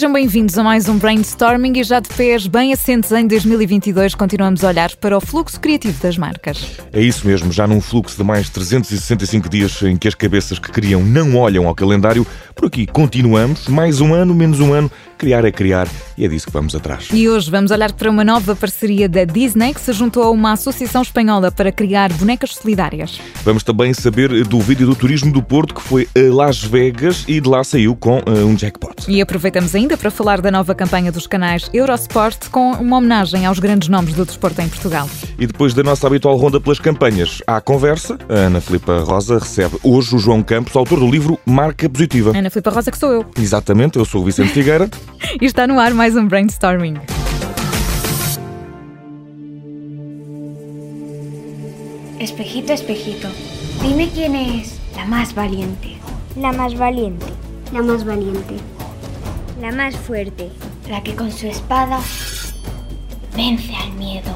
Sejam bem-vindos a mais um Brainstorming e já de pés bem assentes em 2022 continuamos a olhar para o fluxo criativo das marcas. É isso mesmo, já num fluxo de mais 365 dias em que as cabeças que criam não olham ao calendário, por aqui continuamos, mais um ano, menos um ano, criar é criar e é disso que vamos atrás. E hoje vamos olhar para uma nova parceria da Disney que se juntou a uma associação espanhola para criar bonecas solidárias. Vamos também saber do vídeo do turismo do Porto que foi a Las Vegas e de lá saiu com uh, um jackpot. E aproveitamos ainda para falar da nova campanha dos canais Eurosport com uma homenagem aos grandes nomes do desporto em Portugal. E depois da nossa habitual ronda pelas campanhas, à conversa, a Ana Filipa Rosa recebe hoje o João Campos, autor do livro Marca Positiva. Ana Filipa Rosa, que sou eu. Exatamente, eu sou o Vicente Figueira. e está no ar mais um Brainstorming. Espejito, espejito, dime quién es la más valiente. La más valiente. La más valiente. La más fuerte. La que con su espada vence al miedo.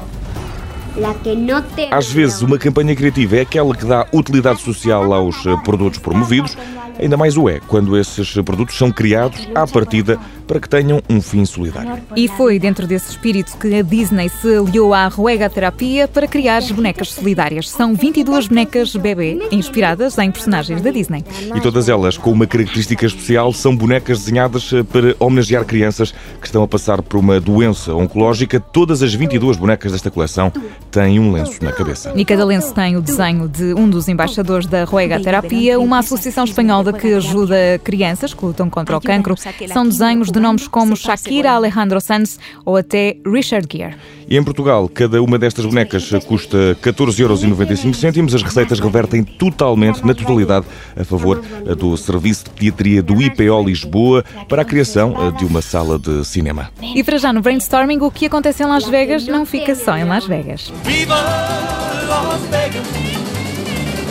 La que no te. Às vezes, uma campanha criativa é aquela que dá utilidade social aos eh, produtos promovidos, ainda mais o é quando esses produtos são criados à partida para que tenham um fim solidário. E foi dentro desse espírito que a Disney se aliou à Ruega Terapia para criar as bonecas solidárias. São 22 bonecas bebê inspiradas em personagens da Disney. E todas elas com uma característica especial, são bonecas desenhadas eh, para homenagear crianças que estão a passar por uma doença oncológica. Todas as 22 bonecas desta coleção têm um lenço na cabeça. E cada lenço tem o desenho de um dos embaixadores da Ruega Terapia, uma associação espanhola que ajuda crianças que lutam contra o cancro. São desenhos de nomes como Shakira, Alejandro Sanz ou até Richard Gere. E em Portugal, cada uma destas bonecas custa 14,95€. As receitas revertem totalmente, na totalidade, a favor do Serviço de Pediatria do IPO Lisboa para a criação de uma sala de cinema. E para já no brainstorming, o que acontece em Las Vegas não fica só em Las Vegas. Viva Las Vegas!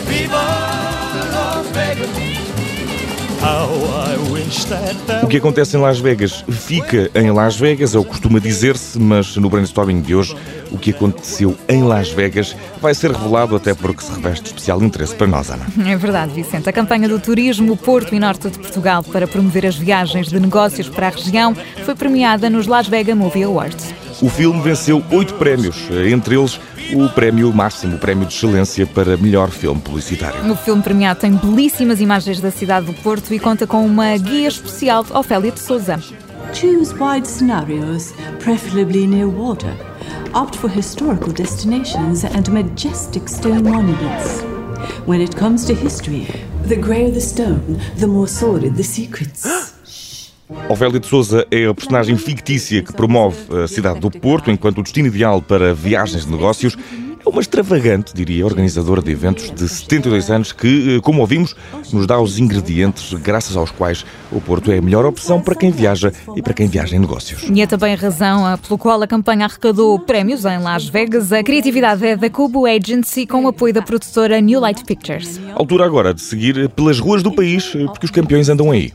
Viva Las Vegas! O que acontece em Las Vegas fica em Las Vegas, é o que costuma dizer-se, mas no brainstorming de hoje, o que aconteceu em Las Vegas vai ser revelado até porque se reveste especial interesse para nós, Ana. É verdade, Vicente. A campanha do turismo Porto e Norte de Portugal para promover as viagens de negócios para a região foi premiada nos Las Vegas Movie Awards. O filme venceu oito prémios, entre eles o prémio máximo, o prémio de excelência para melhor filme publicitário. O filme premiado tem belíssimas imagens da cidade do Porto e conta com uma guia especial de Ofélia de Souza. Choose wide scenarios, preferably near water. Opt for historical destinations and majestic stone monuments. When it comes to history, the greyer the stone, the more sordid the secrets. Ofélia de Souza é a personagem fictícia que promove a cidade do Porto enquanto o destino ideal para viagens de negócios. É uma extravagante, diria, organizadora de eventos de 72 anos que, como ouvimos, nos dá os ingredientes graças aos quais o Porto é a melhor opção para quem viaja e para quem viaja em negócios. E é também a razão pelo qual a campanha arrecadou prémios em Las Vegas. A criatividade é da Cubo Agency com o apoio da produtora New Light Pictures. Altura agora de seguir pelas ruas do país, porque os campeões andam aí.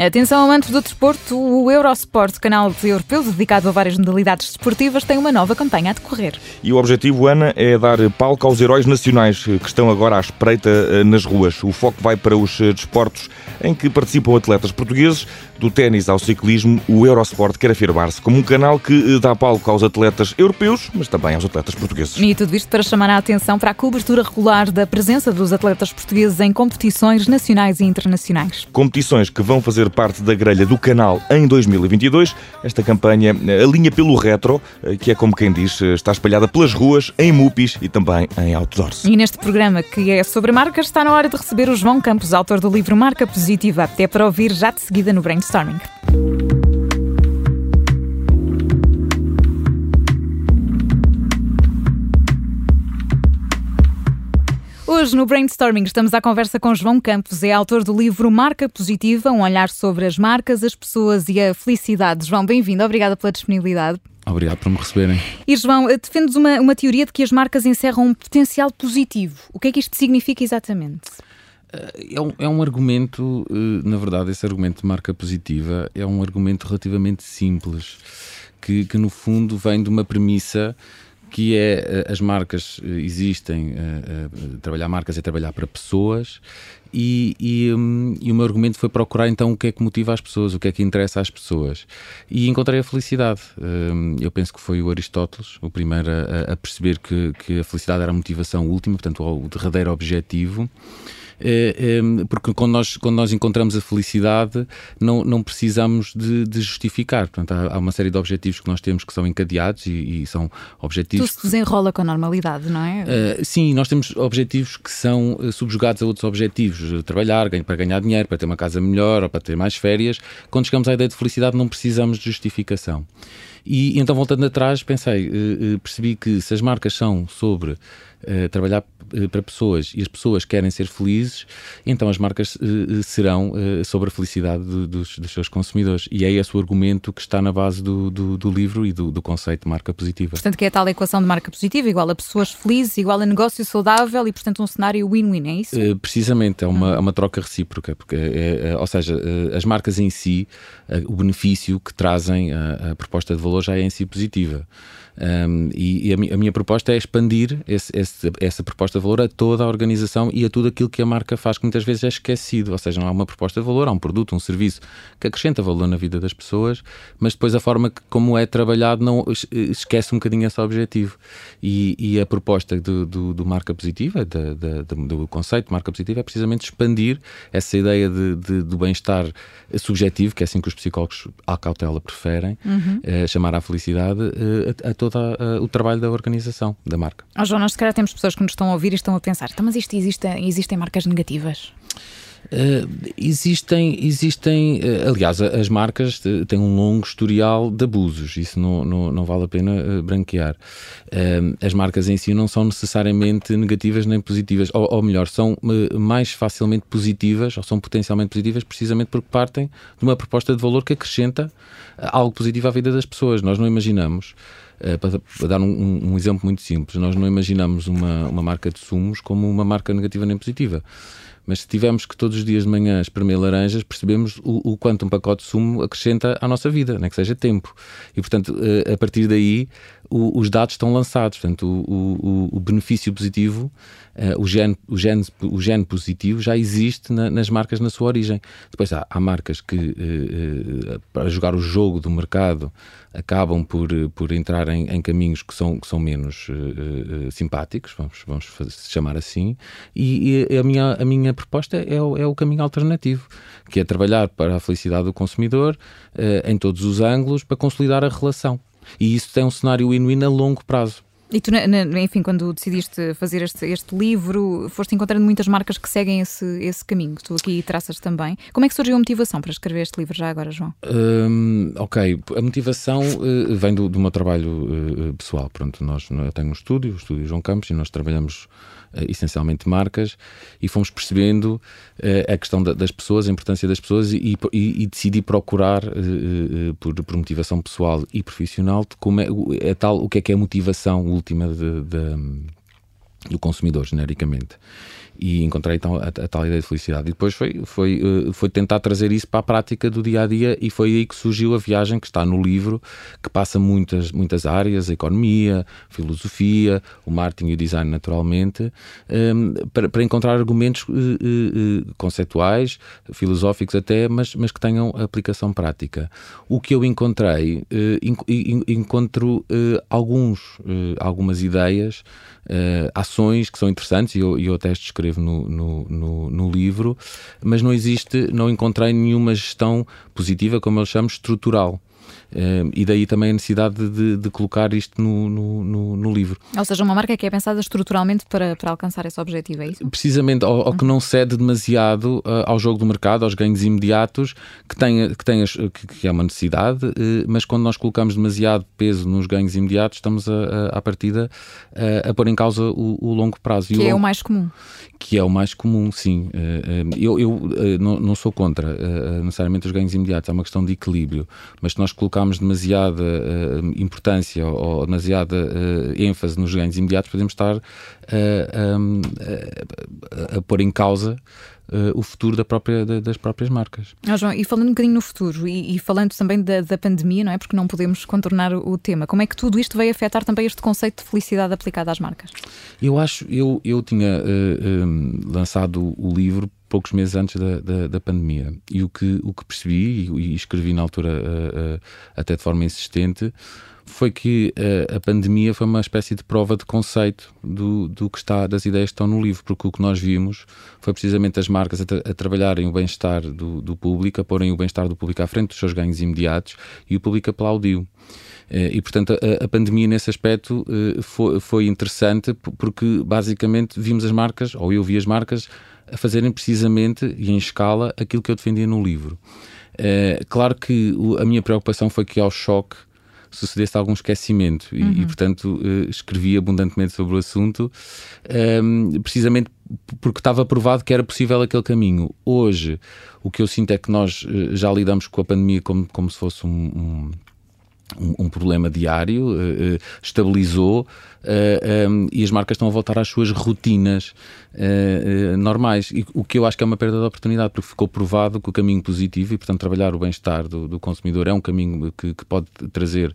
Atenção, amantes do desporto, o Eurosport, canal europeu dedicado a várias modalidades desportivas, tem uma nova campanha a decorrer. E o objetivo, Ana, é dar palco aos heróis nacionais que estão agora à espreita eh, nas ruas. O foco vai para os eh, desportos em que participam atletas portugueses, do ténis ao ciclismo. O Eurosport quer afirmar-se como um canal que eh, dá palco aos atletas europeus, mas também aos atletas portugueses. E tudo isto para chamar a atenção para a cobertura regular da presença dos atletas portugueses em competições nacionais e internacionais. Competições que vão fazer parte da grelha do canal em 2022. Esta campanha alinha pelo retro, que é como quem diz, está espalhada pelas ruas, em mupis e também em outdoors. E neste programa, que é sobre marcas, está na hora de receber o João Campos, autor do livro Marca Positiva, até para ouvir já de seguida no Brainstorming. Hoje, no Brainstorming, estamos à conversa com João Campos, é autor do livro Marca Positiva, um olhar sobre as marcas, as pessoas e a felicidade. João, bem-vindo, obrigada pela disponibilidade. Obrigado por me receberem. E João, defendes uma, uma teoria de que as marcas encerram um potencial positivo. O que é que isto significa exatamente? É um, é um argumento, eh, na verdade, esse argumento de marca positiva é um argumento relativamente simples, que, que no fundo vem de uma premissa que é eh, as marcas eh, existem, trabalhar marcas é trabalhar para pessoas e, e, um, e, o meu argumento foi procurar então o que é que motiva as pessoas, o que é que interessa às pessoas. E encontrei a felicidade. Um, eu penso que foi o Aristóteles o primeiro a, a perceber que, que, a felicidade era a motivação última, portanto, o derradeiro objetivo. É, é, porque quando nós, quando nós encontramos a felicidade, não, não precisamos de, de justificar. Portanto, há, há, uma série de objetivos que nós temos que são encadeados e, e são objetivos. Tudo se desenrola com a normalidade, não é? Uh, sim, nós temos objetivos que são eh, subjugados a outros objetivos. Trabalhar para ganhar dinheiro, para ter uma casa melhor ou para ter mais férias. Quando chegamos à ideia de felicidade, não precisamos de justificação. E então, voltando atrás, pensei, percebi que se as marcas são sobre trabalhar para pessoas e as pessoas querem ser felizes, então as marcas serão sobre a felicidade do, dos, dos, seus consumidores. E é esse o argumento que está na base do, do, do livro e do, do, conceito de marca positiva. Portanto, que é a tal equação de marca positiva, igual a pessoas felizes, igual a negócio saudável e, portanto, um cenário win-win, é isso? precisamente, é uma, é uma troca recíproca, porque é, é, ou seja, as marcas em si, o benefício que trazem a, a proposta de valor já é em si positiva. Um, e, e a, mi, a, minha proposta é expandir esse, esse, essa proposta de valor a toda a organização e a tudo aquilo que a marca faz, que muitas vezes é esquecido. Ou seja, não há uma proposta de valor, há um produto, um serviço que acrescenta valor na vida das pessoas, mas depois a forma que, como é trabalhado, não esquece um bocadinho esse objetivo. E, e a proposta do, do, do marca positiva, da, da, do conceito de marca positiva, é precisamente expandir essa ideia de, de do bem-estar subjetivo, que é assim que os psicólogos à cautela preferem, uhum. uh, chamar à felicidade, uh, a, a todo o trabalho da organização, da marca. Oh, João, nós se calhar temos pessoas que nos estão a ouvir e estão a pensar, então, mas isto existe, existem marcas negativas? Uh, existem, existem uh, aliás, as marcas têm um longo historial de abusos, isso não, não, não vale a pena uh, branquear. as marcas em si não são necessariamente negativas nem positivas, ou, ou melhor, são mais facilmente positivas, ou são potencialmente positivas, precisamente porque partem de uma proposta de valor que acrescenta algo positivo à vida das pessoas. Nós não imaginamos. Uh, para, para, dar um, um, exemplo muito simples, nós não imaginamos uma, uma marca de sumos como uma marca negativa nem positiva. Mas se tivermos que todos os dias de manhã espremer laranjas, percebemos o, o quanto um pacote de sumo acrescenta à nossa vida, nem que seja tempo. E, portanto, eh, a partir daí, o, os dados estão lançados. Portanto, o, o, benefício positivo, uh, o, gene, o, gene, o gene positivo já existe na, nas marcas na sua origem. Depois há, há marcas que, uh, para jogar o jogo do mercado, acabam por, por entrar em, em caminhos que são, que são menos simpáticos, vamos, vamos chamar assim, e, e, a, minha, a minha proposta é o, é o caminho alternativo, que é trabalhar para a felicidade do consumidor em todos os ângulos para consolidar a relação. E isso tem um cenário win-win a longo prazo. E tu, enfim, quando decidiste fazer este, este livro, foste encontrando muitas marcas que seguem esse, esse caminho. Tu aqui traças também. Como é que surgiu a motivação para escrever este livro já agora, João? Um, ok, a motivação uh, vem do, do meu trabalho uh, pessoal. Pronto, nós, eu tenho um estúdio, o estúdio João Campos, e nós trabalhamos uh, essencialmente marcas e fomos percebendo a questão da, das pessoas, a importância das pessoas e, e, e decidi procurar por, por motivação pessoal e profissional como é, é tal, o que é que é motivação última de, de, do consumidor, genericamente e encontrei então a, a, tal ideia de felicidade. E depois foi, foi, eh, foi tentar trazer isso para a prática do dia a dia e foi aí que surgiu a viagem que está no livro, que passa muitas, muitas áreas, a economia, filosofia, o marketing e o design naturalmente, ehm, para, para, encontrar argumentos uh, uh, conceituais, filosóficos até, mas, mas que tenham aplicação prática. O que eu encontrei, encontro alguns, algumas ideias, ações que são interessantes e eu, eu até escrevo escrevo no, no, no, no, livro, mas não existe, não encontrei nenhuma gestão positiva, como eu chamo, estrutural. e daí também a necessidade de, de colocar isto no, no, no, no, livro. Ou seja, uma marca que é pensada estruturalmente para, para alcançar esse objetivo, é isso? Precisamente, ou, ou que não cede demasiado uh, ao jogo do mercado, aos ganhos imediatos, que, tem, que, tem as, que, que é uma necessidade, uh, mas quando nós colocamos demasiado peso nos ganhos imediatos, estamos a, a, à partida a, a pôr em causa o, o longo prazo. Que é o mais comum. Que é o mais comum, sim. Uh, eu, eu não, não, sou contra necessariamente os ganhos imediatos, é uma questão de equilíbrio, mas se nós colocarmos demasiada importância ou demasiada ênfase nos ganhos imediatos, podemos estar a, a, a pôr em causa uh, o futuro da própria, da, das próprias marcas. Ah, João, e falando um bocadinho no futuro e, e falando também da, da, pandemia, não é? Porque não podemos contornar o, tema, como é que tudo isto veio afetar também este conceito de felicidade aplicado às marcas? Eu acho, eu, eu tinha uh, eh, um, lançado o livro poucos meses antes da, da, da, pandemia. E o que, o que percebi, e, e escrevi na altura uh, uh, até de forma insistente, foi que uh, a pandemia foi uma espécie de prova de conceito do, do que está, das ideias que estão no livro, porque o que nós vimos foi precisamente as marcas a, tra a trabalharem o bem-estar do, do público, a porem o bem-estar do público à frente dos seus ganhos imediatos e o público aplaudiu. Uh, e, portanto, a, a, pandemia nesse aspecto uh, foi, foi interessante porque, basicamente, vimos as marcas, ou eu vi as marcas, a fazerem precisamente e em escala aquilo que eu defendia no livro. claro que a minha preocupação foi que, ao choque, sucedesse algum esquecimento e, uhum. e portanto, uh, escrevi abundantemente sobre o assunto, um, ehm, precisamente porque estava provado que era possível aquele caminho. Hoje, o que eu sinto é que nós uh, já lidamos com a pandemia como, como se fosse um, um um, problema diário, uh, uh, estabilizou uh, um, e as marcas estão a voltar às suas rotinas normais. E o que eu acho que é uma perda de oportunidade, porque ficou provado que o caminho positivo e, portanto, trabalhar o bem-estar do, do, consumidor é um caminho que, que pode trazer,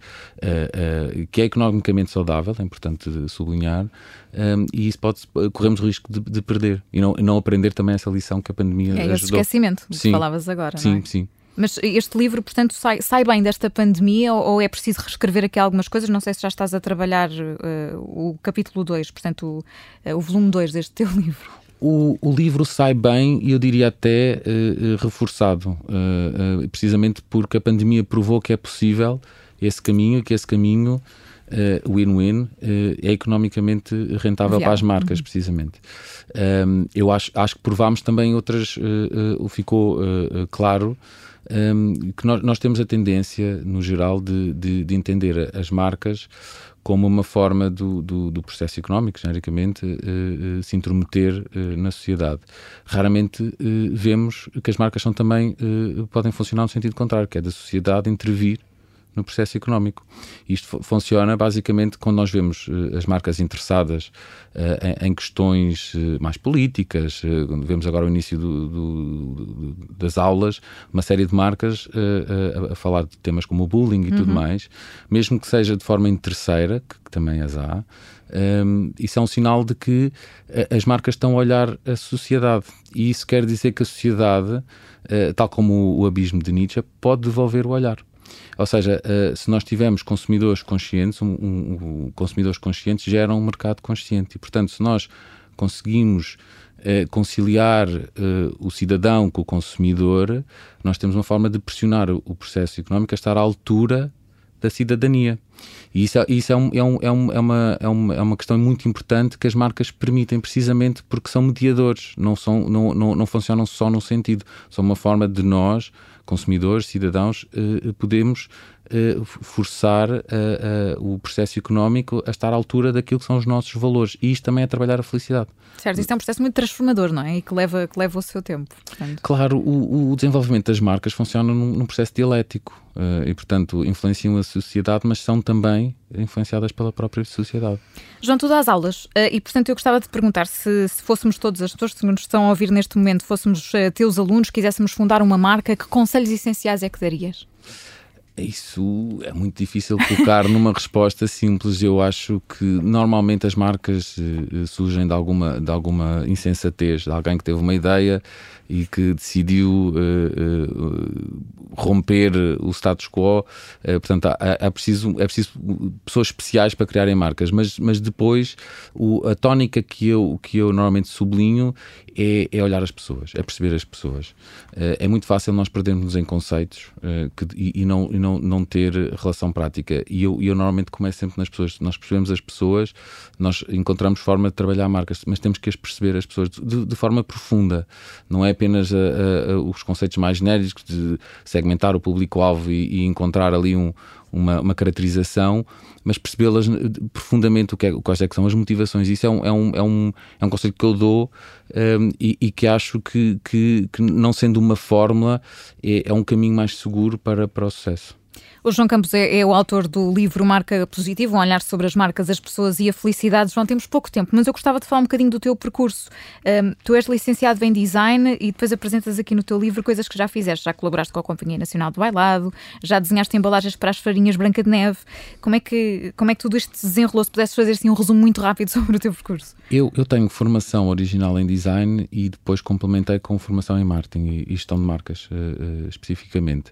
que é economicamente saudável, é importante sublinhar, um, e isso pode, corremos o risco de, de perder e não, não, aprender também essa lição que a pandemia é ajudou. É esse esquecimento que falavas agora, sim, não é? Sim, mas este livro, portanto, sai, sai bem desta pandemia ou, ou, é preciso reescrever aqui algumas coisas? Não sei se já estás a trabalhar uh, o capítulo 2, portanto, o, uh, o volume 2 deste teu livro. O, o, livro sai bem e eu diria até uh, reforçado, precisamente porque a pandemia provou que é possível esse caminho, que esse caminho win-win uh, é economicamente rentável Viável. para as marcas, uhum. precisamente. Um, eu acho, acho que provámos também outras, uh, uh, ficou claro um, que nós, nós, temos a tendência, no geral, de, de, de entender as marcas como uma forma do, do, do processo económico, genericamente, uh, uh, se intrometer uh, na sociedade. Raramente vemos que as marcas são também podem funcionar no sentido contrário, que é da sociedade intervir no processo económico. Isto funciona basicamente quando nós vemos uh, as marcas interessadas uh, em, em, questões uh, mais políticas. vemos agora o início do, do, do, das aulas, uma série de marcas a, a, falar de temas como o bullying e uhum. tudo mais, mesmo que seja de forma interesseira, que, que também as há. Um, ehm, isso é um sinal de que as marcas estão a olhar a sociedade e isso quer dizer que a sociedade, tal como o, o abismo de Nietzsche, pode devolver o olhar. Ou seja, uh, se nós tivermos consumidores conscientes, um, um, um, consumidores conscientes geram um mercado consciente. E, portanto, se nós conseguimos uh, conciliar uh, o cidadão com o consumidor, nós temos uma forma de pressionar o, o processo económico a estar à altura da cidadania. E isso, é, isso é, é, um, é, um, é, uma, é, uma, é uma questão muito importante que as marcas permitem, precisamente porque são mediadores, não, são, não, não, não funcionam só num sentido, são uma forma de nós consumidores, cidadãos, eh, podemos forçar eh, o processo económico a estar à altura daquilo que são os nossos valores. E isto também é trabalhar a felicidade. Certo, isto é um processo muito transformador, não é? E que leva, que leva o seu tempo. Portanto. Claro, o, o, desenvolvimento das marcas funciona num, num processo dialético e, portanto, influenciam a sociedade, mas são também influenciadas pela própria sociedade. João, tu dás aulas e, portanto, eu gostava de perguntar se, se fôssemos todas as pessoas que nos estão a ouvir neste momento, fôssemos teus alunos, quiséssemos fundar uma marca, que conselhos essenciais é que darias? Isso é muito difícil colocar numa resposta simples. Eu acho que normalmente as marcas uh, surgem de alguma, de alguma insensatez, de alguém que teve uma ideia e que decidiu uh, uh, romper o status quo. portanto, é, preciso, é preciso pessoas especiais para criarem marcas, mas, mas depois o, a tónica que eu, que eu normalmente sublinho é, é olhar as pessoas, é perceber as pessoas. Uh, é muito fácil nós perdermos em conceitos que, e, e, não, e não, não ter relação prática. E eu, eu normalmente começo sempre nas pessoas. Nós percebemos as pessoas, nós encontramos forma de trabalhar marcas, mas temos que as perceber as pessoas de, de forma profunda. Não é apenas a, a, os conceitos mais genéricos de segmentar o público-alvo e, e encontrar ali um, uma, uma caracterização, mas percebê-las profundamente o que é, quais é que são as motivações. Isso é um, é um, é um, é um conceito que eu dou um, e, e, que acho que, que, que, não sendo uma fórmula, é, é um caminho mais seguro para, para o sucesso. O João Campos é, é, o autor do livro Marca Positiva, um olhar sobre as marcas, as pessoas e a felicidade. João, temos pouco tempo, mas eu gostava de falar um bocadinho do teu percurso. Um, tu és licenciado em design e depois apresentas aqui no teu livro coisas que já fizeste. Já colaboraste com a Companhia Nacional do Bailado, já desenhaste embalagens para as farinhas Branca de Neve. Como é que, como é que tudo isto desenrolou? Se pudesses fazer assim, um resumo muito rápido sobre o teu percurso. Eu, eu tenho formação original em design e depois complementei com formação em marketing e gestão de marcas, uh, uh, especificamente.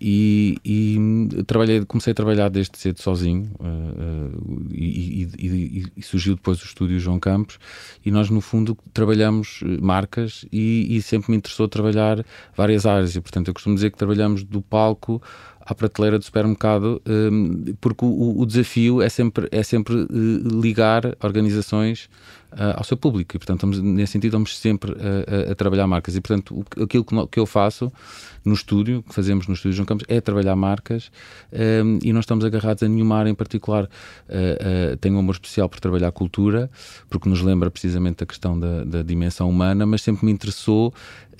E, e trabalhei, comecei a trabalhar desde cedo sozinho uh, e, e, e, e, surgiu depois o estúdio João Campos e nós no fundo trabalhamos eh, marcas e, sempre me interessou trabalhar várias áreas e portanto eu costumo dizer que trabalhamos do palco à prateleira do supermercado, porque o, desafio é sempre, é sempre ligar organizações ao seu público e, portanto, estamos, nesse sentido, estamos sempre a, a, a trabalhar marcas. E, portanto, aquilo que, eu faço no estúdio, que fazemos no estúdio João Campos, é trabalhar marcas um, e não estamos agarrados a nenhuma área em particular. Tenho um amor especial por trabalhar cultura, porque nos lembra precisamente da questão da, da dimensão humana, mas sempre me interessou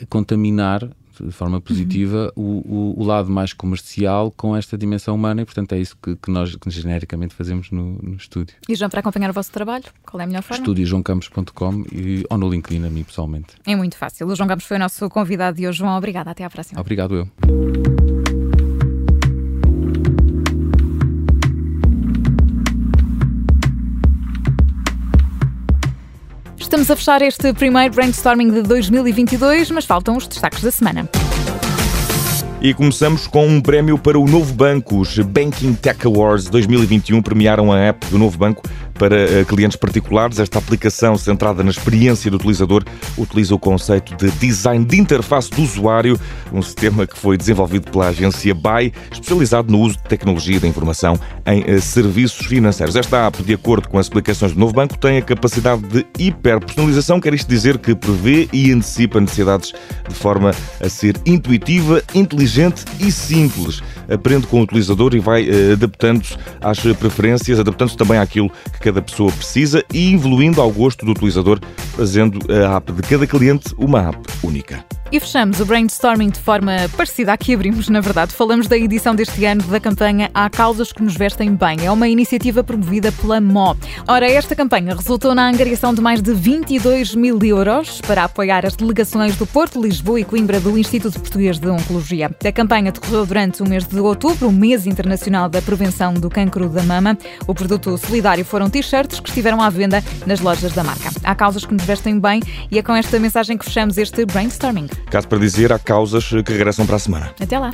contaminar de forma positiva uhum. o, o, o, lado mais comercial com esta dimensão humana e, portanto, é isso que, que nós que genericamente fazemos no, no, estúdio. E, João, para acompanhar o vosso trabalho, qual é a melhor forma? estudiojoãocampos.com ou no LinkedIn a mim, pessoalmente. É muito fácil. O João Campos foi o nosso convidado de hoje. João, obrigada. Até à próxima. Obrigado, eu. Estamos a fechar este primeiro brainstorming de 2022, mas faltam os destaques da semana. E começamos com um prémio para o Novo Banco. Os Banking Tech Awards 2021 premiaram a app do Novo Banco para eh, clientes particulares. Esta aplicação, centrada na experiência do utilizador, utiliza o conceito de design de interface do usuário, um sistema que foi desenvolvido pela agência BAI, especializado no uso de tecnologia da informação em eh, serviços financeiros. Esta app, de acordo com as explicações do Novo Banco, tem a capacidade de hiperpersonalização, quer isto dizer que prevê e antecipa necessidades de forma a ser intuitiva, inteligente e simples. Aprende com o utilizador e vai eh, adaptando-se às preferências, adaptando-se também àquilo que cada pessoa precisa e evoluindo ao gosto do utilizador, fazendo a app de cada cliente uma app única. E fechamos o brainstorming de forma parecida à que abrimos, na verdade. Falamos da edição deste ano da campanha Há Causas que nos Vestem Bem. É uma iniciativa promovida pela MO. Ora, esta campanha resultou na angariação de mais de 22 mil euros para apoiar as delegações do Porto, Lisboa e Coimbra do Instituto Português de Oncologia. A campanha decorreu durante o mês de outubro, o mês internacional da prevenção do cancro da mama. O produto solidário foram t-shirts que estiveram à venda nas lojas da marca. Há causas que nos vestem bem e é com esta mensagem que fechamos este brainstorming. Caso para dizer, há causas que regressam para a semana. Até lá.